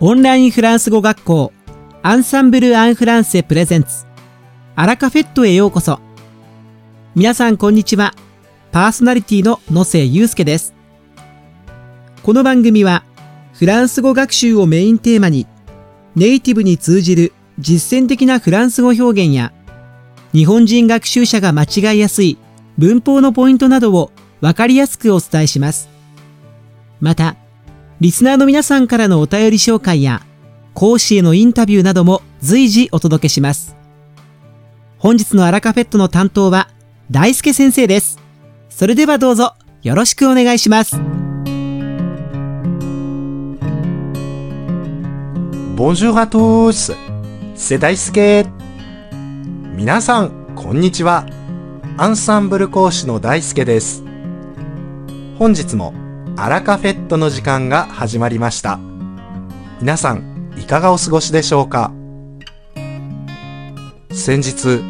オンラインフランス語学校アンサンブル・アン・フランセプレゼンツアラカフェットへようこそ皆さんこんにちはパーソナリティの野瀬祐介ですこの番組はフランス語学習をメインテーマにネイティブに通じる実践的なフランス語表現や日本人学習者が間違いやすい文法のポイントなどをわかりやすくお伝えします。また、リスナーの皆さんからのお便り紹介や、講師へのインタビューなども随時お届けします。本日のアラカフェットの担当は、大輔先生です。それではどうぞ、よろしくお願いします。ボ o n j o u r à tous! 皆さん、こんにちは。アンサンブル講師の大輔です。本日もアラカフェットの時間が始まりました皆さんいかがお過ごしでしょうか先日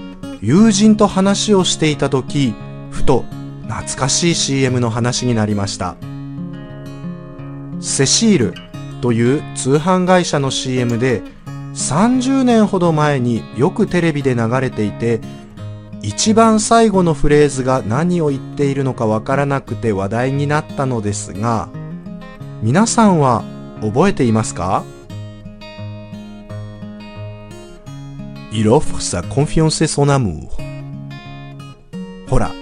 友人と話をしていた時ふと懐かしい CM の話になりましたセシールという通販会社の CM で30年ほど前によくテレビで流れていて一番最後のフレーズが何を言っているのかわからなくて話題になったのですが皆さんは覚えていますか Il offre sa confiance et son amour ほら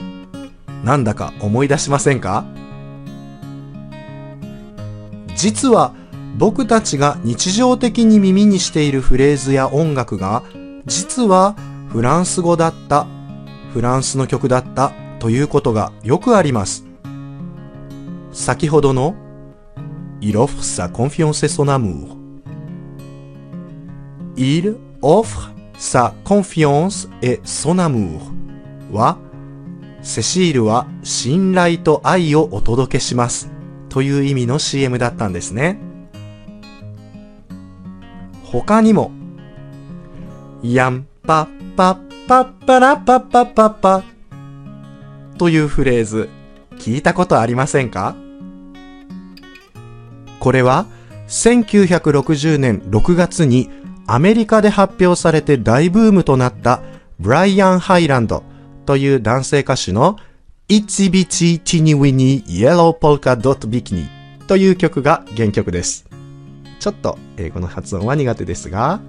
なんだか思い出しませんか実は僕たちが日常的に耳にしているフレーズや音楽が実はフランス語だったフランスの曲だったということがよくあります。先ほどの Il offre sa confiance et son amour Il offre sa confiance et son amour はセシールは信頼と愛をお届けしますという意味の CM だったんですね。他にも、やんパッパッパッパラパッパッパッパというフレーズ聞いたことありませんかこれは1960年6月にアメリカで発表されて大ブームとなったブライアン・ハイランドという男性歌手の It's Bitchy Teeny Weeny Yellow Polka Dot Bikini という曲が原曲です。ちょっと英語の発音は苦手ですが、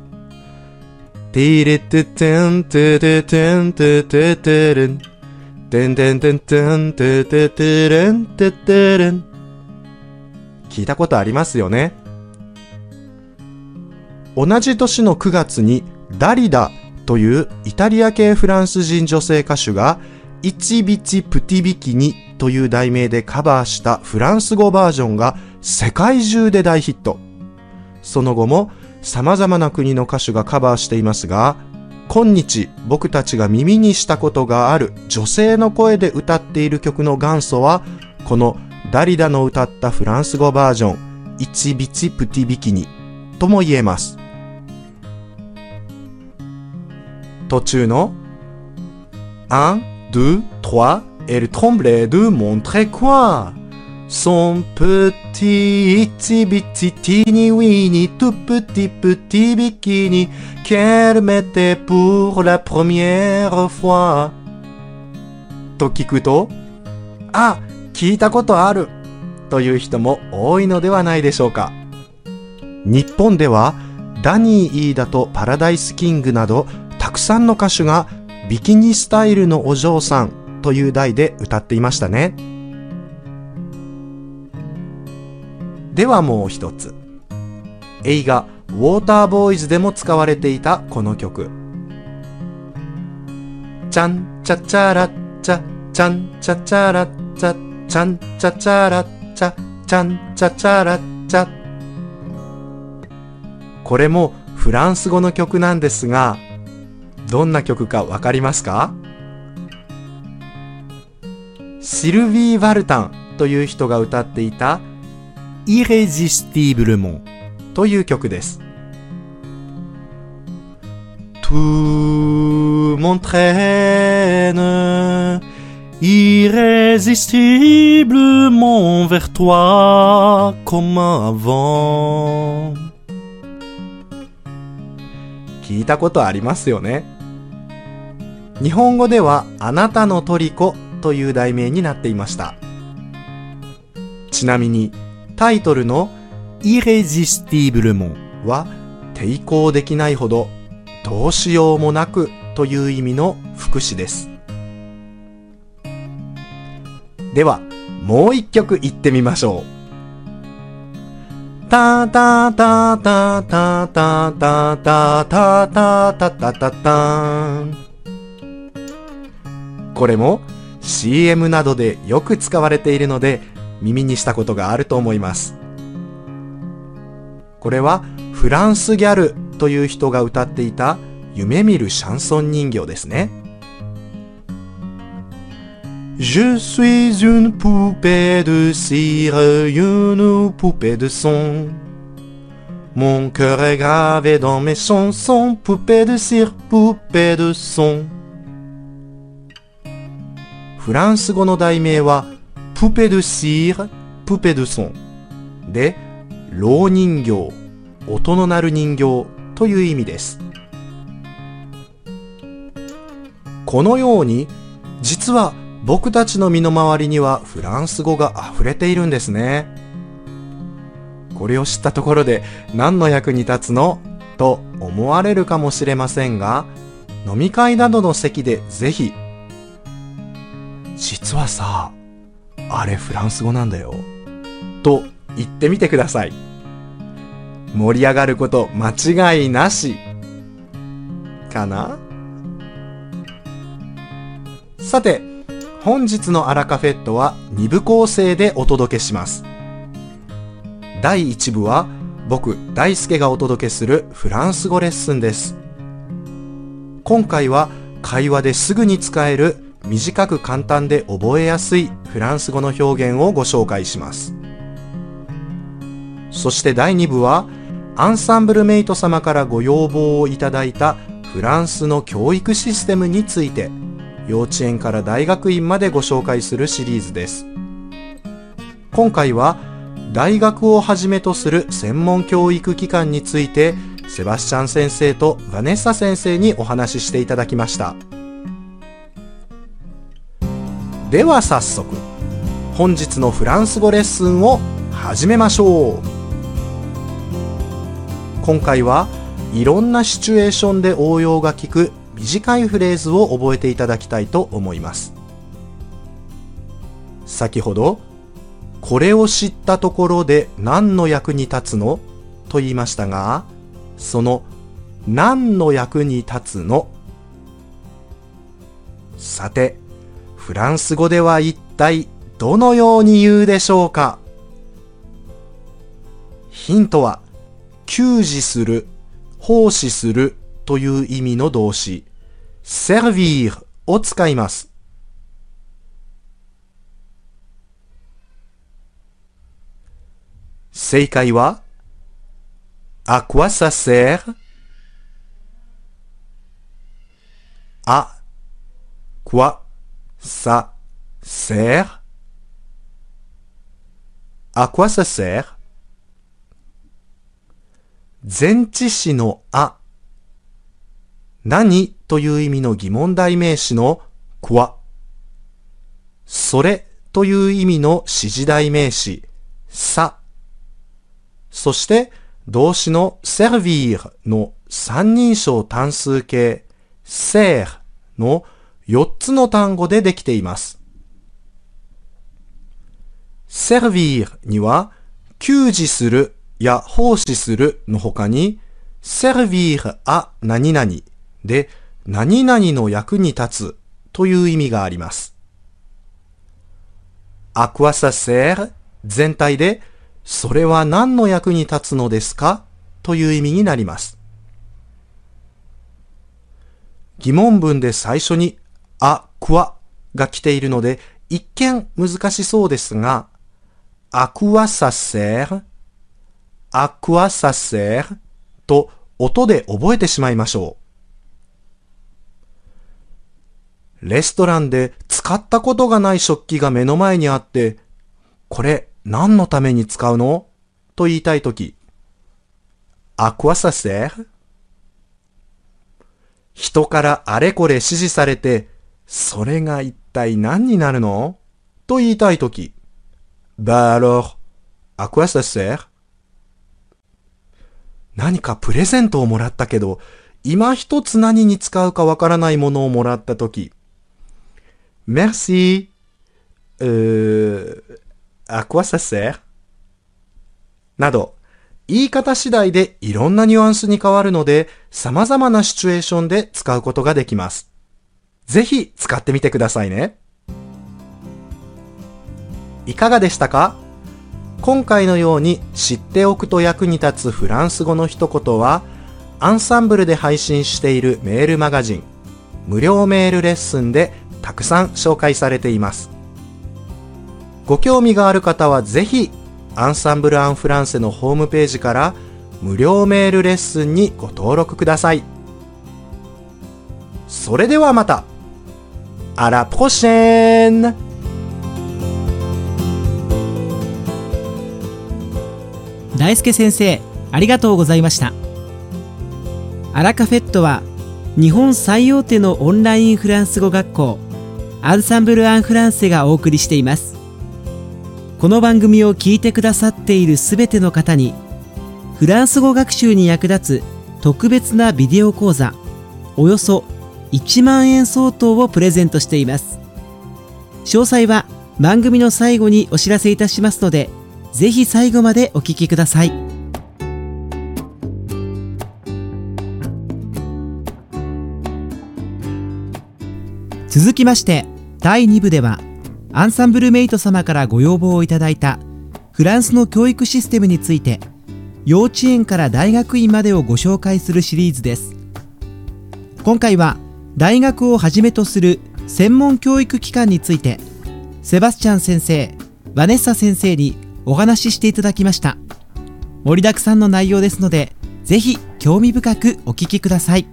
ティレテテンテテテンテテテレンテンテンテンテンテテテレンテテレン聞いたことありますよね同じ年の9月にダリダというイタリア系フランス人女性歌手がイチビチプティビキニという題名でカバーしたフランス語バージョンが世界中で大ヒット。その後も様々な国の歌手がカバーしていますが、今日僕たちが耳にしたことがある女性の声で歌っている曲の元祖は、このダリダの歌ったフランス語バージョン、イチビチプティビキニとも言えます。途中の 1, 2, 3, elle tremblait de montrer quoi Son petit チ e t i t t ニ n i w i n プ tout petit petit bikini qu'elle mettait pour la première fois と聞くとあ聞いたことあるという人も多いのではないでしょうか日本ではダニー・イーダとパラダイス・キングなどたくさんの歌手がビキニスタイルのお嬢さんという題で歌っていましたね。ではもう一つ。映画、ウォーターボーイズでも使われていたこの曲。チチャンちゃんちゃチャチャゃ、ちゃんちゃちチャチャちゃんちゃちゃらちゃ、ちゃチャチャラッチャ」これもフランス語の曲なんですが、どんな曲かわかりますかシルヴィー・ヴァルタンという人が歌っていたという曲です。聞いたことありますよね日本語では「あなたのとりこという題名になっていましたちなみにタイトルの irresistiblement は抵抗できないほどどうしようもなくという意味の副詞です。では、もう一曲言ってみましょう。タタタタタタタタタタタタタタン。これも CM などでよく使われているので耳にしたことがあると思います。これはフランスギャルという人が歌っていた夢見るシャンソン人形ですね。Je suis une poupée de cire, une poupée de son. Mon cœur est gravé dans mes chansons, poupée de cire, poupée de son. フランス語の題名はプペドシール、プペドソン。で、老人形、音の鳴る人形という意味です。このように、実は僕たちの身の回りにはフランス語が溢れているんですね。これを知ったところで何の役に立つのと思われるかもしれませんが、飲み会などの席でぜひ、実はさ、あれフランス語なんだよ。と言ってみてください。盛り上がること間違いなし。かなさて、本日のアラカフェットは2部構成でお届けします。第1部は僕、大輔がお届けするフランス語レッスンです。今回は会話ですぐに使える短く簡単で覚えやすいフランス語の表現をご紹介します。そして第2部は、アンサンブルメイト様からご要望をいただいたフランスの教育システムについて、幼稚園から大学院までご紹介するシリーズです。今回は、大学をはじめとする専門教育機関について、セバスチャン先生とヴァネッサ先生にお話ししていただきました。では早速本日のフランス語レッスンを始めましょう今回はいろんなシチュエーションで応用が利く短いフレーズを覚えていただきたいと思います先ほど「これを知ったところで何の役に立つの?」と言いましたがその「何の役に立つの?」さてフランス語では一体どのように言うでしょうかヒントは、給仕する、奉仕するという意味の動詞、servir を使います。正解は、à quoi ça sert? あ、quoi ça sert À quoi ça sert 前置詞のあ、何という意味の疑問代名詞のこわ。それという意味の指示代名詞さ、そして動詞の servir の三人称単数形 ser の4つの単語でできています。servir には、給仕するや奉仕するの他に、servir a 何々で、何々の役に立つという意味があります。アクアサセー全体で、それは何の役に立つのですかという意味になります。疑問文で最初にあ、くわが来ているので、一見難しそうですが、あくわさせる、あくわさせると音で覚えてしまいましょう。レストランで使ったことがない食器が目の前にあって、これ何のために使うのと言いたいとき、あくわさせる人からあれこれ指示されて、それが一体何になるのと言いたいとき。Bah a ア o r s à 何かプレゼントをもらったけど、今一つ何に使うかわからないものをもらったとき。m e r c うー、アクア o i ç など、言い方次第でいろんなニュアンスに変わるので、様々なシチュエーションで使うことができます。ぜひ使ってみてくださいね。いかがでしたか今回のように知っておくと役に立つフランス語の一言は、アンサンブルで配信しているメールマガジン、無料メールレッスンでたくさん紹介されています。ご興味がある方はぜひ、アンサンブル・アン・フランセのホームページから無料メールレッスンにご登録ください。それではまた À la prochaine daisuke 先生ありがとうございましたアラカフェットは日本最大手のオンラインフランス語学校アンサンブル・アン・フランセがお送りしていますこの番組を聞いてくださっているすべての方にフランス語学習に役立つ特別なビデオ講座およそ1万円相当をプレゼントしています詳細は番組の最後にお知らせいたしますのでぜひ最後までお聞きください続きまして第2部ではアンサンブルメイト様からご要望をいただいたフランスの教育システムについて幼稚園から大学院までをご紹介するシリーズです今回は大学をはじめとする専門教育機関についてセバスチャン先生バネッサ先生にお話ししていただきました盛りだくさんの内容ですのでぜひ興味深くお聞きください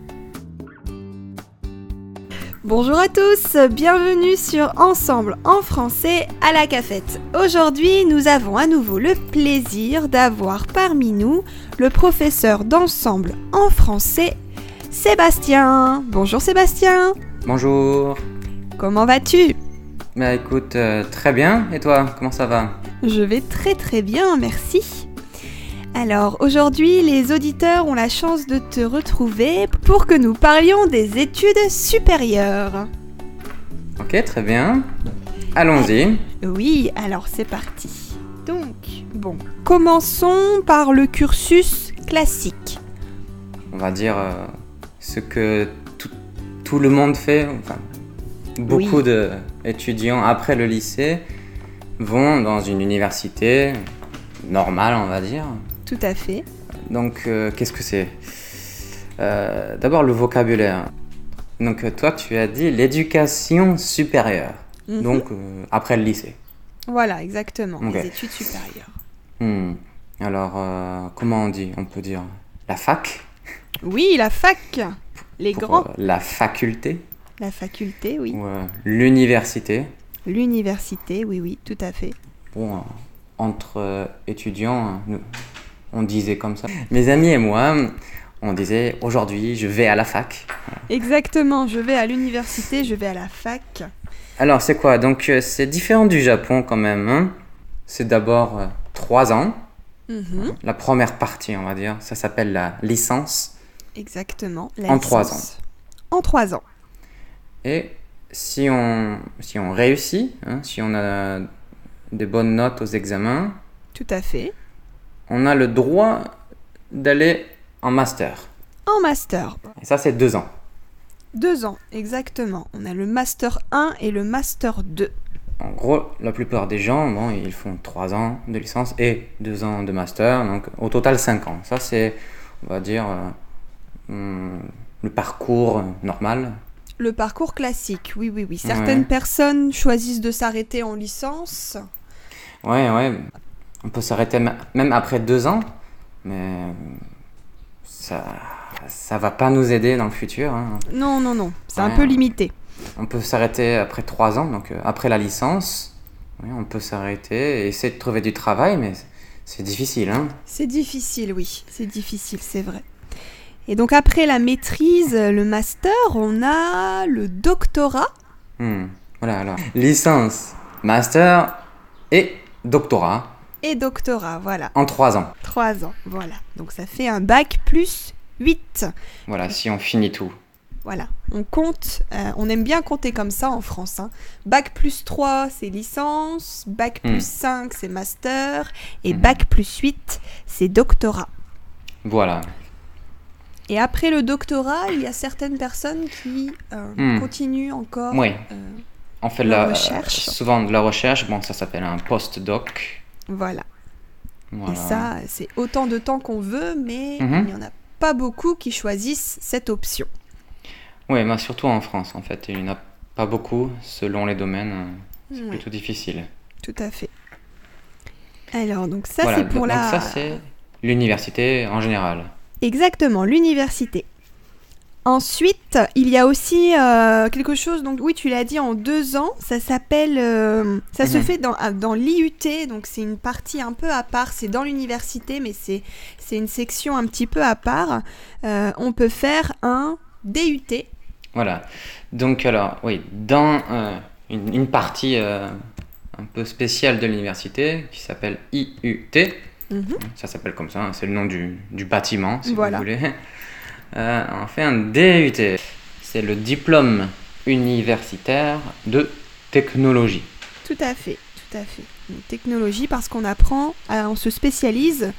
Bonjour à tous, bienvenue sur Ensemble en français à la cafette. Aujourd'hui, nous avons à nouveau le plaisir d'avoir parmi nous le professeur d'ensemble en français Sébastien. Bonjour Sébastien. Bonjour. Comment vas-tu Bah écoute, euh, très bien. Et toi, comment ça va Je vais très très bien, merci. Alors aujourd'hui, les auditeurs ont la chance de te retrouver pour que nous parlions des études supérieures. Ok, très bien. Allons-y. Ah, oui, alors c'est parti. Donc, bon, commençons par le cursus classique. On va dire euh, ce que tout, le monde fait, enfin, beaucoup d'étudiants après le lycée vont dans une université normale, on va dire. Tout à fait. Donc, euh, qu'est-ce que c'est euh, D'abord, le vocabulaire. Donc, euh, toi, tu as dit l'éducation supérieure. Mhm. Donc, après le lycée. Voilà, exactement. Les études supérieures. Hmm. Alors, comment on dit On peut dire la fac oui, la fac. Les grands. Euh, la faculté. La faculté, oui. Euh, l'université. L'université, oui, oui, tout à fait. Bon, euh, entre étudiants, on disait comme ça. Mes amis et moi, on disait aujourd'hui je vais à la fac. Exactement, je vais à l'université, je vais à la fac. Alors c'est quoi Donc c'est différent du Japon quand même. Hein. c'est d'abord trois ans. Mhm. La première partie, on va dire, ça s'appelle la licence. Exactement. La en trois ans. En trois ans. Et si on, si on réussit, hein, si on a des bonnes notes aux examens. Tout à fait. On a le droit d'aller en master. En master. Et ça, c'est deux ans. Deux ans, exactement. On a le master 1 et le master 2. En gros, la plupart des gens, ils font trois ans de licence et deux ans de master, donc au total cinq ans. Ça, c'est, on va dire, euh, Hmm, le parcours normal Le parcours classique, oui, oui, oui. Certaines personnes choisissent de s'arrêter en licence. Ouais, ouais. On peut s'arrêter même après deux ans, mais ça ça va pas nous aider dans le futur. Hein. Non, non, non. C'est un peu limité. On peut s'arrêter après trois ans, donc euh, après la licence. on peut s'arrêter et essayer de trouver du travail, mais c'est difficile. Hein. C'est difficile, oui. C'est difficile, c'est vrai. Et donc après la maîtrise, le master, on a le doctorat. Hmm, voilà, alors licence, master et doctorat. Et doctorat, voilà. En trois ans. Trois ans, voilà. Donc ça fait un bac plus 8. Voilà, si on finit tout. Voilà, on compte, euh, on aime bien compter comme ça en France. Hein. Bac plus 3, c'est licence, bac hmm. plus 5, c'est master, et hmm. bac plus 8, c'est doctorat. Voilà. Et après le doctorat, il y a certaines personnes qui euh, hmm. continuent encore. Oui. on euh, fait la, recherche. souvent de la recherche. Bon, ça s'appelle un post-doc. voilà. Et ça, c'est autant de temps qu'on veut, mais il n'y mhm. en a pas beaucoup qui choisissent cette option. Oui, mais surtout en France, en fait, il n'y en a pas beaucoup selon les domaines. C'est plutôt difficile. Tout à fait. Alors, donc ça, c'est pour donc la. Ça, c'est l'université en général. Exactement, l'université. Ensuite, il y a aussi euh, quelque chose, donc oui, tu l'as dit, en deux ans, ça s'appelle, euh, ça se mhm. fait dans, dans l'IUT, donc c'est une partie un peu à part, c'est dans l'université, mais c'est, c'est une section un petit peu à part. Euh, on peut faire un DUT. Voilà, donc alors, oui, dans une, une, partie un peu spéciale de l'université qui s'appelle IUT, Mhm. Ça s'appelle comme ça, hein. c'est le nom du, bâtiment, si voilà. vous voulez. Euh, on fait un DUT. C'est le diplôme universitaire de technologie. Tout à fait, tout à fait. technologie parce qu'on apprend, euh, on se spécialise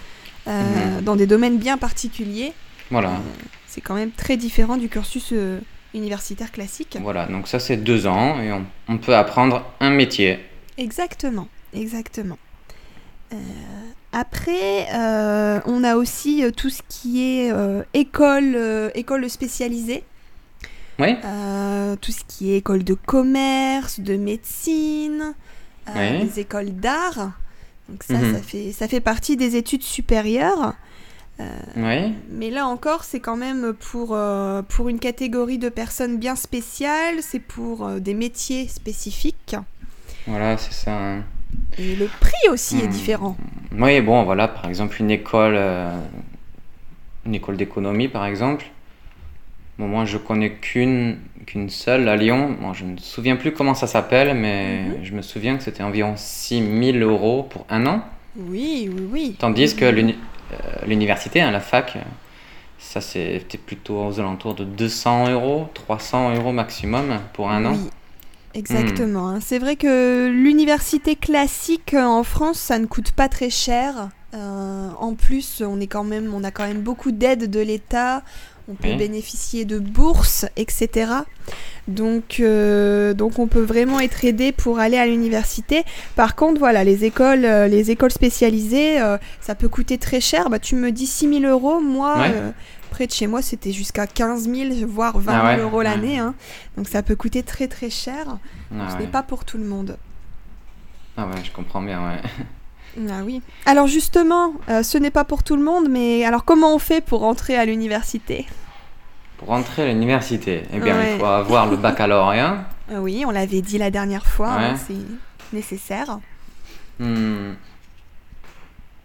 euh, mhm. dans des domaines bien particuliers. Voilà. c'est quand même très différent du cursus universitaire classique. Voilà, donc ça c'est deux ans et on, on, peut apprendre un métier. Exactement, exactement. Après, euh, on a aussi euh, tout ce qui est euh, école, école spécialisée. tout ce qui est école de commerce, de médecine, des écoles d'art. Donc ça, mhm. ça, fait, partie des études supérieures. Mais là encore, c'est quand même pour, pour une catégorie de personnes bien spéciales, c'est pour des métiers spécifiques. Voilà, c'est ça. Hein. Et le prix aussi est hmm. différent. Oui, bon, voilà, par exemple, une école, euh, une école d'économie, par exemple. moi, je connais qu'une qu'une seule à Lyon. je ne me souviens plus comment ça s'appelle, mais mhm. je me souviens que c'était environ 6 000 euros pour un an. Oui, oui, oui. Tandis que mhm. euh, l'université, hein, la fac, euh, ça c'était plutôt aux alentours de 200 euros, 300 euros maximum pour un oui. an. Exactement. Hein. C'est vrai que l'université classique euh, en France, ça ne coûte pas très cher. Euh, en plus, on, est quand même, on a quand même beaucoup d'aide de l'État. On peut bénéficier de bourses, etc. Donc, euh, donc, on peut vraiment être aidé pour aller à l'université. Par contre, voilà, les écoles, les écoles spécialisées, ça peut coûter très cher. Bah, tu me dis 6 000 euros, moi, de chez moi, c'était jusqu'à 15 000, voire 20 000 ah euros l'année. Hein. Donc ça peut coûter très très cher. Ah ce n'est pas pour tout le monde. Ah ouais, je comprends bien, ouais. Ah oui. Alors justement, euh, ce n'est pas pour tout le monde, mais alors comment on fait pour rentrer à l'université Pour rentrer à l'université, eh bien il faut avoir le baccalauréat. Euh, oui, on l'avait dit la dernière fois, hein, c'est nécessaire. Hmm.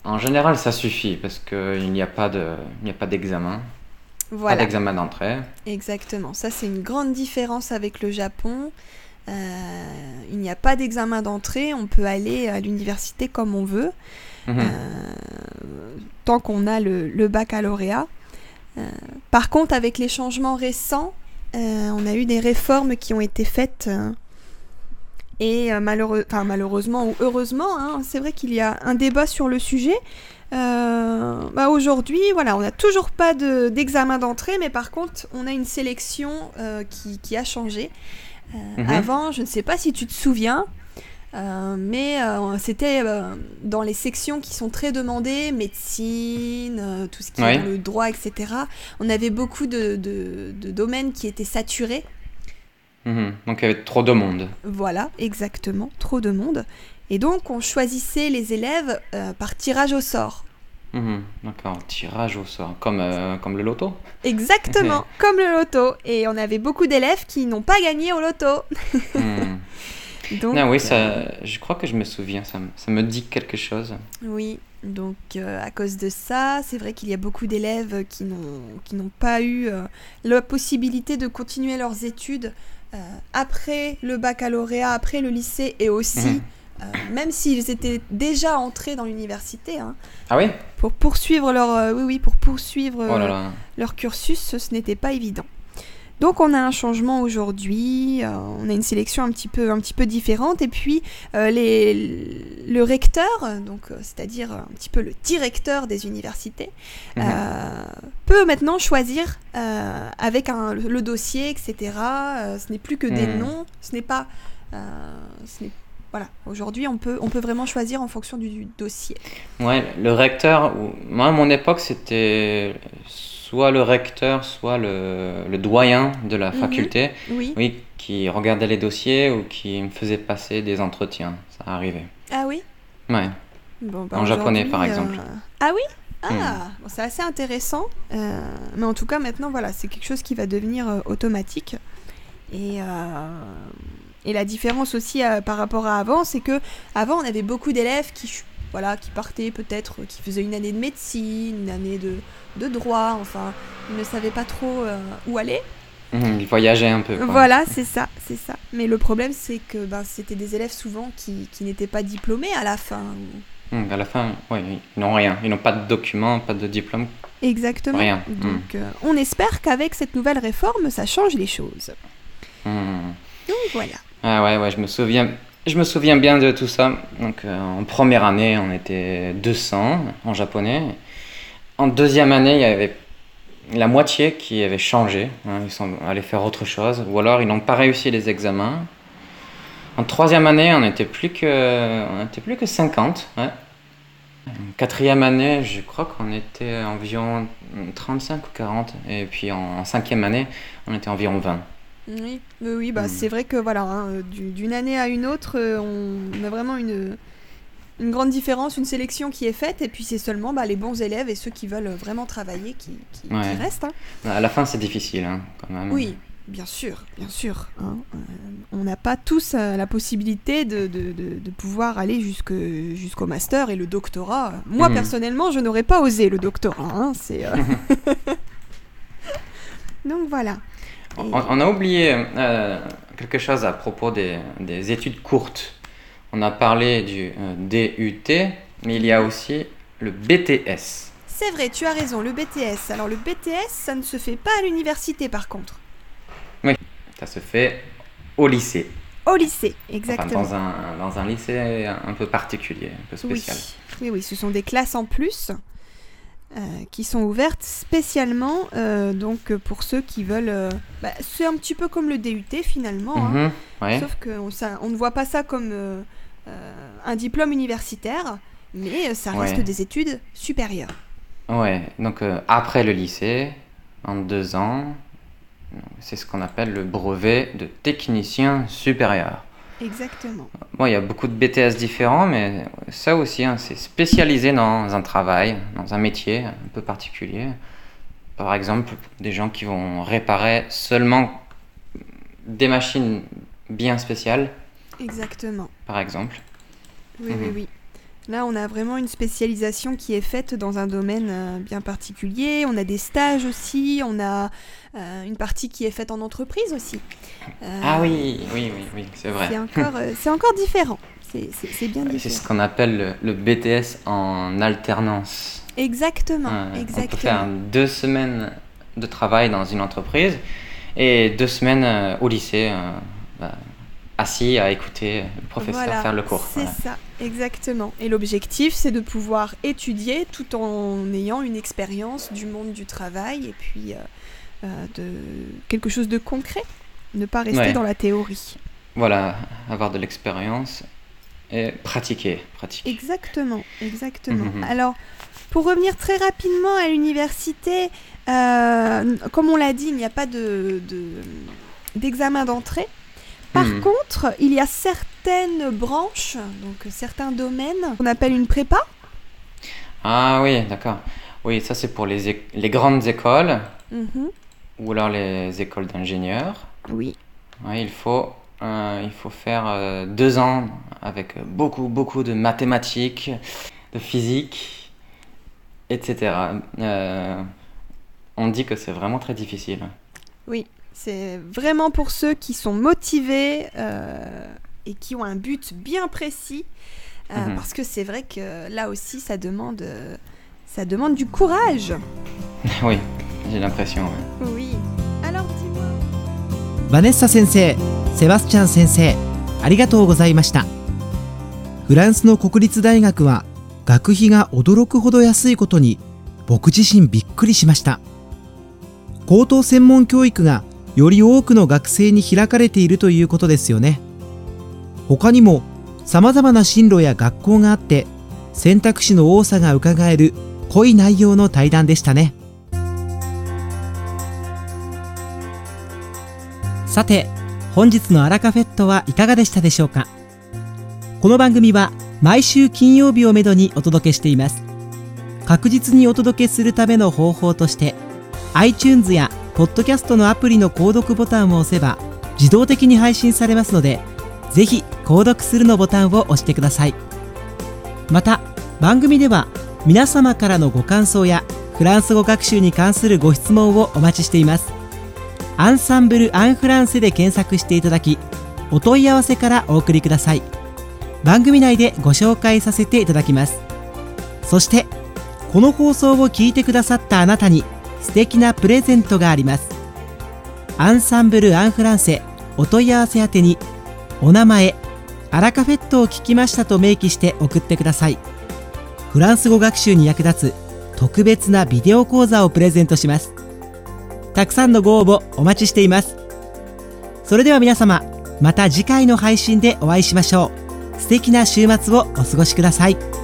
En général, ça suffit parce qu'il n'y a pas de, n'y a pas d'examen. Voilà. d'entrée. Exactement. Ça, c'est une grande différence avec le Japon. Euh, il n'y a pas d'examen d'entrée. On peut aller à l'université comme on veut, mhm. euh, tant qu'on a le, baccalauréat. Euh, par contre, avec les changements récents, on a eu des réformes qui ont été faites. et malheureusement ou heureusement, hein, c'est vrai qu'il y a un débat sur le sujet, euh, bah Aujourd'hui, voilà, on n'a toujours pas d'examen d'entrée, mais par contre, on a une sélection euh, qui, a changé. Euh, mhm. Avant, je ne sais pas si tu te souviens, mais c'était dans les sections qui sont très demandées, médecine, tout ce qui est le droit, etc. On avait beaucoup de domaines qui étaient saturés. Mhm. Donc il y avait trop de monde. Voilà, exactement, trop de monde. Et donc on choisissait les élèves euh, par tirage au sort. Mhm. D'accord, tirage au sort, comme, euh, le loto Exactement, comme le loto. Et on avait beaucoup d'élèves qui n'ont pas gagné au loto. Mhm. oui, euh, je crois que je me souviens, ça, me dit quelque chose. Oui, donc à cause de ça, c'est vrai qu'il y a beaucoup d'élèves qui n'ont pas eu la possibilité de continuer leurs études euh, après le baccalauréat, après le lycée et aussi... Mhm. Euh, même s'ils étaient déjà entrés dans l'université. Hein, ah oui Pour poursuivre leur, euh, oui, oui, pour poursuivre oh leur cursus, ce n'était pas évident. Donc on a un changement aujourd'hui, euh, on a une sélection un petit peu, un petit peu différente, et puis euh, le recteur, donc euh, c'est-à-dire un petit peu le directeur des universités, mhm. peut maintenant choisir avec le, dossier, etc. ce n'est plus que des mhm. noms, ce n'est pas, voilà, aujourd'hui on peut, on peut vraiment choisir en fonction du, dossier. Ouais, le recteur, moi à mon époque c'était soit le recteur, soit le, doyen de la mhm. faculté, oui. qui regardait les dossiers ou qui me faisait passer des entretiens. Ça arrivait. Ah oui Ouais. Bah, en japonais, par euh, exemple. Ah oui ah, hmm. bon, c'est assez intéressant. Euh, mais en tout cas, maintenant, voilà, c'est quelque chose qui va devenir euh, automatique. Et, et la différence aussi par rapport à avant, c'est que avant, on avait beaucoup d'élèves qui voilà, qui partaient peut-être, euh, qui faisaient une année de médecine, une année de, droit, enfin, ils ne savaient pas trop euh, où aller. Mmh, ils voyageaient un peu. Voilà, c'est ça, c'est ça. Mais le problème, c'est que ben, c'était des élèves souvent qui, qui n'étaient pas diplômés à la fin. Mmh, à la fin, oui, ils n'ont rien. Ils n'ont pas de documents, pas de diplôme. Exactement. Rien. Donc, mmh. euh, on espère qu'avec cette nouvelle réforme, ça change les choses. Donc, voilà. Ah ouais, ouais, je me souviens je me souviens bien de tout ça. Donc, euh, en première année, on était 200 en japonais. En deuxième année, il y avait la moitié qui avait changé. Hein, ils sont allés faire autre chose. Ou alors, ils n'ont pas réussi les examens. En troisième année, on n'était plus, que, était plus que 50. En quatrième année, je crois qu'on était environ 35 ou 40. Et puis en cinquième année, on était environ 20. Oui, oui bah, hmm. c'est vrai que voilà, hein, euh, d'une année à une autre, euh, on a vraiment une, grande différence, une sélection qui est faite, et puis c'est seulement bah, les bons élèves et ceux qui veulent vraiment travailler qui, restent. Hein. Bah, à la fin, c'est difficile, hein, quand même. Oui, bien sûr, bien sûr. Euh, on n'a pas tous la possibilité de, pouvoir aller jusqu'au master et le doctorat. Moi, hmm. personnellement, je n'aurais pas osé le doctorat. c'est, Donc voilà. On, a oublié euh, quelque chose à propos des, études courtes. On a parlé du euh, DUT, mais il y a aussi le BTS. C'est vrai, tu as raison, le BTS. Alors le BTS, ça ne se fait pas à l'université par contre. Oui, ça se fait au lycée. Au lycée, exactement. dans, un, lycée un peu particulier, un peu spécial. oui, oui ce sont des classes en plus. Euh, qui sont ouvertes spécialement euh, donc euh, pour ceux qui veulent. Bah, c'est un petit peu comme le DUT finalement, hein. mhm, sauf qu'on on ne voit pas ça comme un diplôme universitaire, mais ça reste des études supérieures. Ouais, donc après le lycée, en deux ans, c'est ce qu'on appelle le brevet de technicien supérieur. Exactement. Bon, il y a beaucoup de BTS différents, mais ça aussi, hein, c'est spécialisé dans un travail, dans un métier un peu particulier. Par exemple, des gens qui vont réparer seulement des machines bien spéciales. Exactement. Par exemple. Oui, oui, mhm. oui. Là, on a vraiment une spécialisation qui est faite dans un domaine euh, bien particulier. On a des stages aussi, on a euh, une partie qui est faite en entreprise aussi. Euh, ah oui, oui, oui, oui c'est vrai. C'est encore, différent. C'est bien différent. C'est ce qu'on appelle le, BTS en alternance. Exactement, exactement. On peut faire deux semaines de travail dans une entreprise et deux semaines au lycée. Bah, assis à écouter le professeur faire le cours. C'est ça, exactement. Et l'objectif, c'est de pouvoir étudier tout en ayant une expérience du monde du travail et puis euh, euh, de quelque chose de concret, ne pas rester dans la théorie. Voilà, avoir de l'expérience et pratiquer, Exactement, exactement. Mhm. Alors, pour revenir très rapidement à l'université, euh, comme on l'a dit, il n'y a pas de d'examen d'entrée. Par hmm. contre, il y a certaines branches, donc certains domaines qu'on appelle une prépa. Ah oui, d'accord. Oui, ça c'est pour les, grandes écoles mhm. ou alors les écoles d'ingénieurs. Oui. il faut euh, il faut faire euh, deux ans avec beaucoup, beaucoup de mathématiques, de physique, etc. Euh, on dit que c'est vraiment très difficile. Oui, c'est vraiment pour ceux qui sont motivés euh, et qui ont un but bien précis. Euh, mhm. Parce que c'est vrai que là aussi, ça demande, euh, ça demande du courage. oui, j'ai l'impression. Oui. Alors dis-moi. Vanessa Sensei, Sébastien Sensei, より多くの学生に開かれているということですよね他にもさまざまな進路や学校があって選択肢の多さが伺える濃い内容の対談でしたねさて本日のアラカフェットはいかがでしたでしょうかこの番組は毎週金曜日をめどにお届けしています確実にお届けするための方法として iTunes やポッドキャストのアプリの購読ボタンを押せば自動的に配信されますのでぜひ購読するのボタンを押してくださいまた番組では皆様からのご感想やフランス語学習に関するご質問をお待ちしていますアンサンブル・アン・フランセで検索していただきお問い合わせからお送りください番組内でご紹介させていただきますそしてこの放送を聞いてくださったあなたに「素敵なプレゼントがありますアンサンブル・アンフランセお問い合わせ宛にお名前アラカフェットを聞きましたと明記して送ってくださいフランス語学習に役立つ特別なビデオ講座をプレゼントしますたくさんのご応募お待ちしていますそれでは皆様また次回の配信でお会いしましょう素敵な週末をお過ごしください。